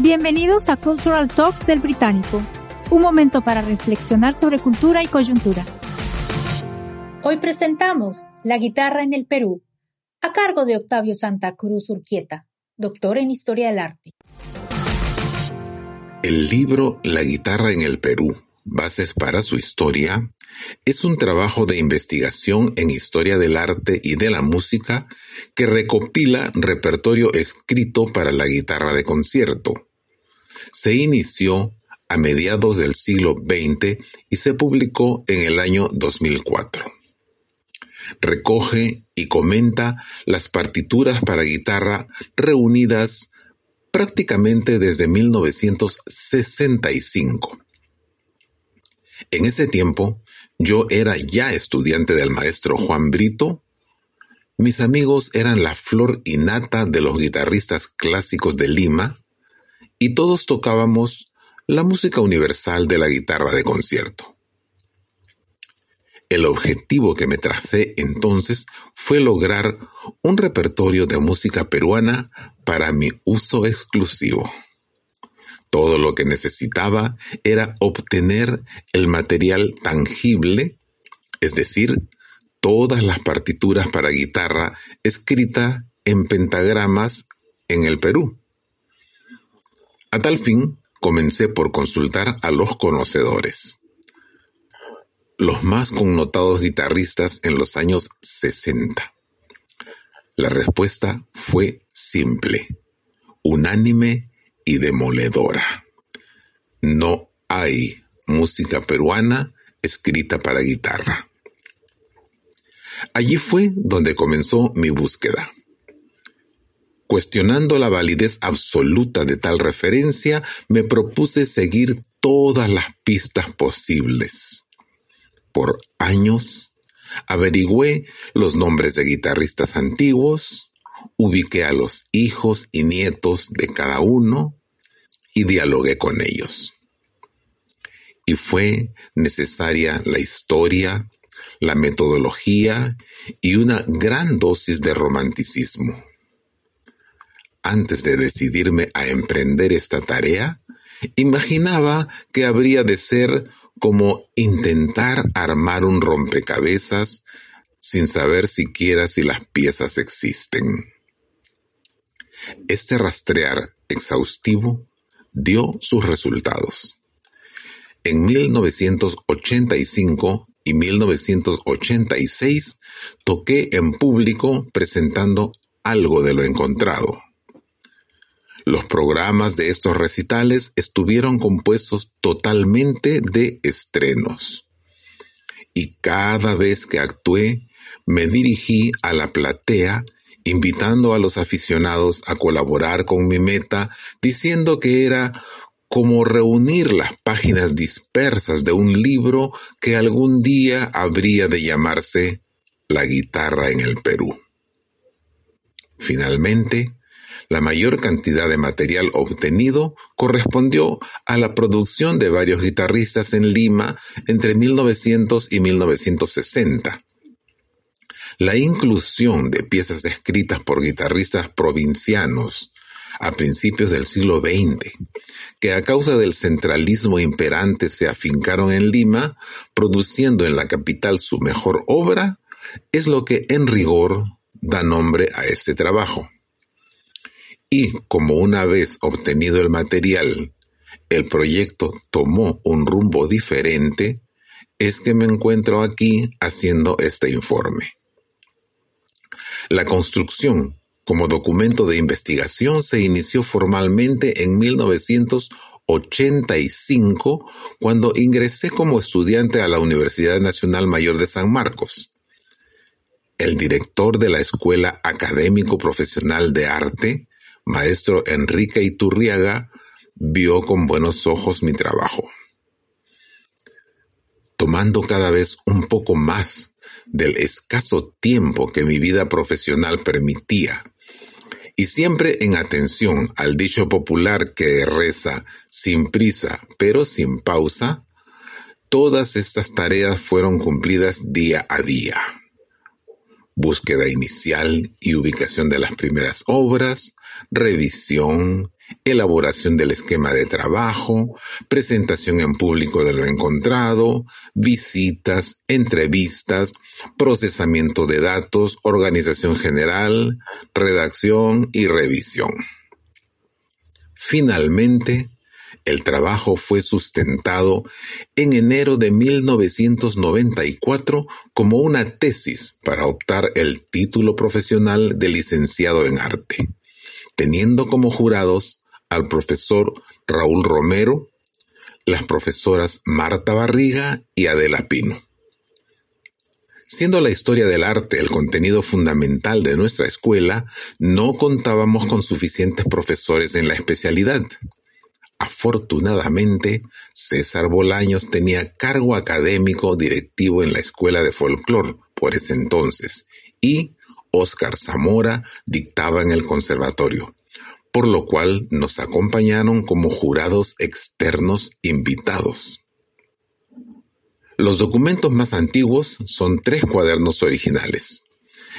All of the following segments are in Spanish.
Bienvenidos a Cultural Talks del Británico, un momento para reflexionar sobre cultura y coyuntura. Hoy presentamos La guitarra en el Perú, a cargo de Octavio Santa Cruz Urquieta, doctor en Historia del Arte. El libro La guitarra en el Perú, bases para su historia, es un trabajo de investigación en historia del arte y de la música que recopila repertorio escrito para la guitarra de concierto. Se inició a mediados del siglo XX y se publicó en el año 2004. Recoge y comenta las partituras para guitarra reunidas prácticamente desde 1965. En ese tiempo, yo era ya estudiante del maestro Juan Brito. Mis amigos eran la flor y nata de los guitarristas clásicos de Lima y todos tocábamos la música universal de la guitarra de concierto. El objetivo que me tracé entonces fue lograr un repertorio de música peruana para mi uso exclusivo. Todo lo que necesitaba era obtener el material tangible, es decir, todas las partituras para guitarra escritas en pentagramas en el Perú. A tal fin, comencé por consultar a los conocedores, los más connotados guitarristas en los años 60. La respuesta fue simple, unánime y demoledora. No hay música peruana escrita para guitarra. Allí fue donde comenzó mi búsqueda. Cuestionando la validez absoluta de tal referencia, me propuse seguir todas las pistas posibles. Por años, averigüé los nombres de guitarristas antiguos, ubiqué a los hijos y nietos de cada uno, y dialogué con ellos. Y fue necesaria la historia, la metodología y una gran dosis de romanticismo. Antes de decidirme a emprender esta tarea, imaginaba que habría de ser como intentar armar un rompecabezas sin saber siquiera si las piezas existen. Este rastrear exhaustivo dio sus resultados. En 1985 y 1986 toqué en público presentando algo de lo encontrado. Los programas de estos recitales estuvieron compuestos totalmente de estrenos. Y cada vez que actué, me dirigí a la platea invitando a los aficionados a colaborar con mi meta, diciendo que era como reunir las páginas dispersas de un libro que algún día habría de llamarse La guitarra en el Perú. Finalmente, la mayor cantidad de material obtenido correspondió a la producción de varios guitarristas en Lima entre 1900 y 1960 la inclusión de piezas escritas por guitarristas provincianos a principios del siglo XX, que a causa del centralismo imperante se afincaron en Lima, produciendo en la capital su mejor obra, es lo que en rigor da nombre a este trabajo. Y como una vez obtenido el material, el proyecto tomó un rumbo diferente, es que me encuentro aquí haciendo este informe. La construcción como documento de investigación se inició formalmente en 1985 cuando ingresé como estudiante a la Universidad Nacional Mayor de San Marcos. El director de la Escuela Académico Profesional de Arte, maestro Enrique Iturriaga, vio con buenos ojos mi trabajo. Tomando cada vez un poco más del escaso tiempo que mi vida profesional permitía, y siempre en atención al dicho popular que reza sin prisa pero sin pausa, todas estas tareas fueron cumplidas día a día. Búsqueda inicial y ubicación de las primeras obras, revisión, elaboración del esquema de trabajo, presentación en público de lo encontrado, visitas, entrevistas, procesamiento de datos, organización general, redacción y revisión. Finalmente, el trabajo fue sustentado en enero de 1994 como una tesis para optar el título profesional de licenciado en arte, teniendo como jurados al profesor Raúl Romero, las profesoras Marta Barriga y Adela Pino. Siendo la historia del arte el contenido fundamental de nuestra escuela, no contábamos con suficientes profesores en la especialidad. Afortunadamente, César Bolaños tenía cargo académico directivo en la Escuela de Folclor por ese entonces y Óscar Zamora dictaba en el conservatorio, por lo cual nos acompañaron como jurados externos invitados. Los documentos más antiguos son tres cuadernos originales.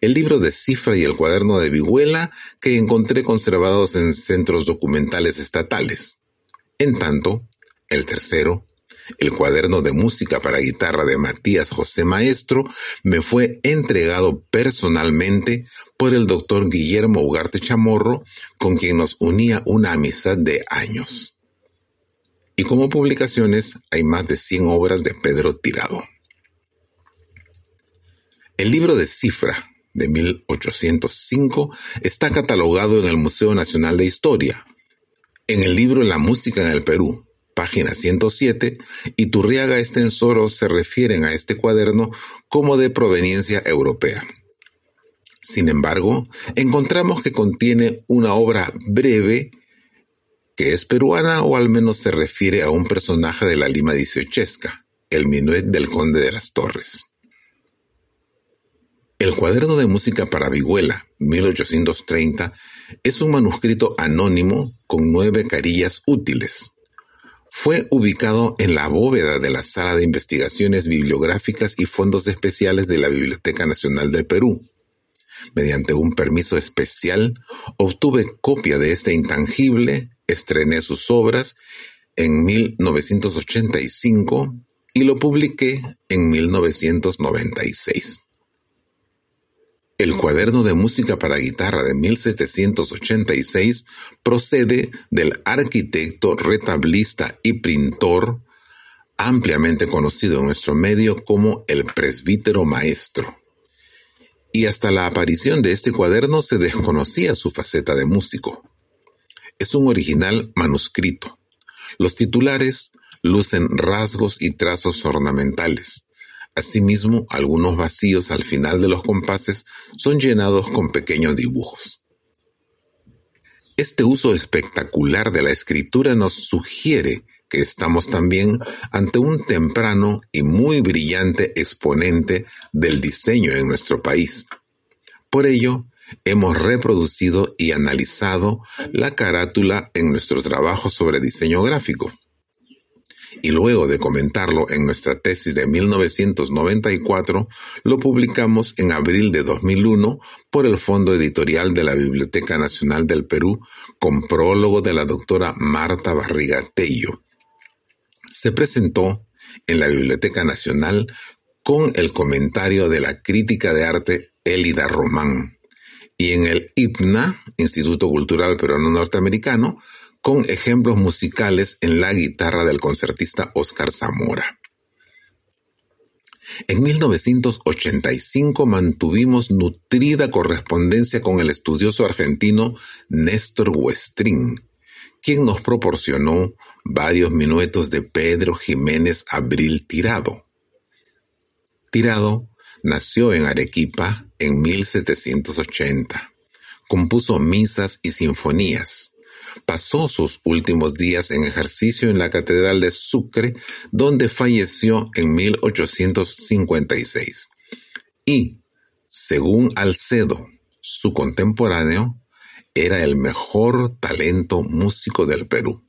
El libro de cifra y el cuaderno de vihuela que encontré conservados en centros documentales estatales. En tanto, el tercero, el cuaderno de música para guitarra de Matías José Maestro, me fue entregado personalmente por el doctor Guillermo Ugarte Chamorro, con quien nos unía una amistad de años. Y como publicaciones hay más de 100 obras de Pedro Tirado. El libro de cifra de 1805 está catalogado en el Museo Nacional de Historia, en el libro La música en el Perú, página 107, Iturriaga Estensoro se refieren a este cuaderno como de proveniencia europea. Sin embargo, encontramos que contiene una obra breve que es peruana o al menos se refiere a un personaje de la Lima dieciochesca, el minuet del conde de las Torres. El cuaderno de música para vihuela, 1830, es un manuscrito anónimo con nueve carillas útiles. Fue ubicado en la bóveda de la Sala de Investigaciones Bibliográficas y Fondos Especiales de la Biblioteca Nacional del Perú. Mediante un permiso especial, obtuve copia de este intangible, estrené sus obras en 1985 y lo publiqué en 1996. El cuaderno de música para guitarra de 1786 procede del arquitecto, retablista y pintor ampliamente conocido en nuestro medio como el presbítero maestro. Y hasta la aparición de este cuaderno se desconocía su faceta de músico. Es un original manuscrito. Los titulares lucen rasgos y trazos ornamentales. Asimismo, algunos vacíos al final de los compases son llenados con pequeños dibujos. Este uso espectacular de la escritura nos sugiere que estamos también ante un temprano y muy brillante exponente del diseño en nuestro país. Por ello, hemos reproducido y analizado la carátula en nuestro trabajo sobre diseño gráfico y luego de comentarlo en nuestra tesis de 1994, lo publicamos en abril de 2001 por el Fondo Editorial de la Biblioteca Nacional del Perú con prólogo de la doctora Marta Barriga Tello. Se presentó en la Biblioteca Nacional con el comentario de la crítica de arte Elida Román y en el IPNA, Instituto Cultural Peruano Norteamericano, con ejemplos musicales en la guitarra del concertista Oscar Zamora. En 1985 mantuvimos nutrida correspondencia con el estudioso argentino Néstor Westrin, quien nos proporcionó varios minuetos de Pedro Jiménez Abril Tirado. Tirado nació en Arequipa en 1780. Compuso misas y sinfonías pasó sus últimos días en ejercicio en la Catedral de Sucre, donde falleció en 1856. Y, según Alcedo, su contemporáneo, era el mejor talento músico del Perú.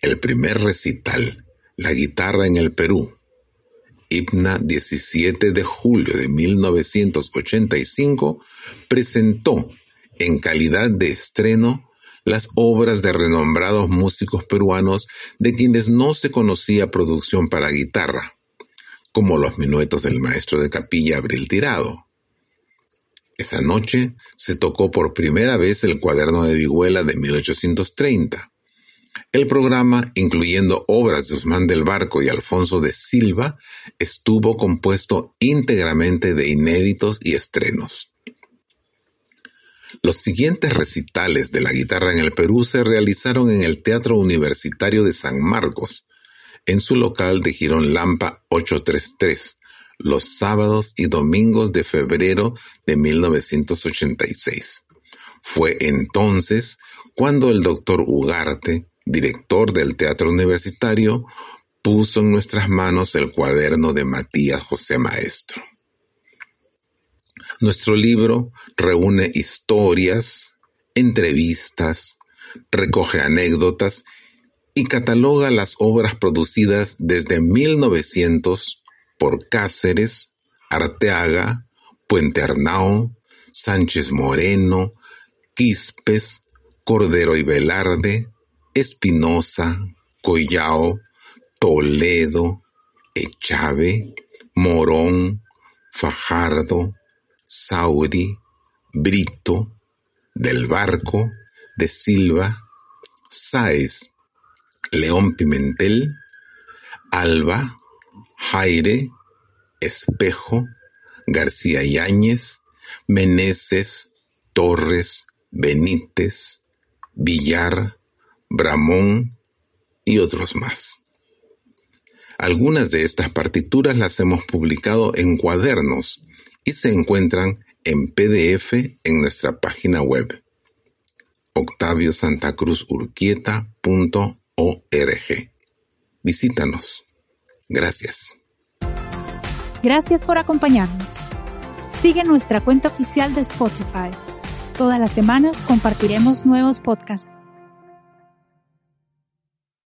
El primer recital, La guitarra en el Perú, Hipna 17 de julio de 1985, presentó en calidad de estreno las obras de renombrados músicos peruanos de quienes no se conocía producción para guitarra, como los minuetos del maestro de capilla Abril Tirado. Esa noche se tocó por primera vez el cuaderno de Viguela de 1830. El programa, incluyendo obras de Usman del Barco y Alfonso de Silva, estuvo compuesto íntegramente de inéditos y estrenos. Los siguientes recitales de la guitarra en el Perú se realizaron en el Teatro Universitario de San Marcos, en su local de Girón Lampa 833, los sábados y domingos de febrero de 1986. Fue entonces cuando el doctor Ugarte, director del Teatro Universitario, puso en nuestras manos el cuaderno de Matías José Maestro. Nuestro libro reúne historias, entrevistas, recoge anécdotas y cataloga las obras producidas desde 1900 por Cáceres, Arteaga, Puente Arnao, Sánchez Moreno, Quispes, Cordero y Velarde, Espinosa, Collao, Toledo, Echave, Morón, Fajardo, Sauri, Brito, Del Barco, De Silva, Sáez, León Pimentel, Alba, Jaire, Espejo, García Yáñez, Meneses, Torres, Benítez, Villar, Bramón y otros más. Algunas de estas partituras las hemos publicado en cuadernos y se encuentran en PDF en nuestra página web octaviosantacruzurquieta.org. Visítanos. Gracias. Gracias por acompañarnos. Sigue nuestra cuenta oficial de Spotify. Todas las semanas compartiremos nuevos podcasts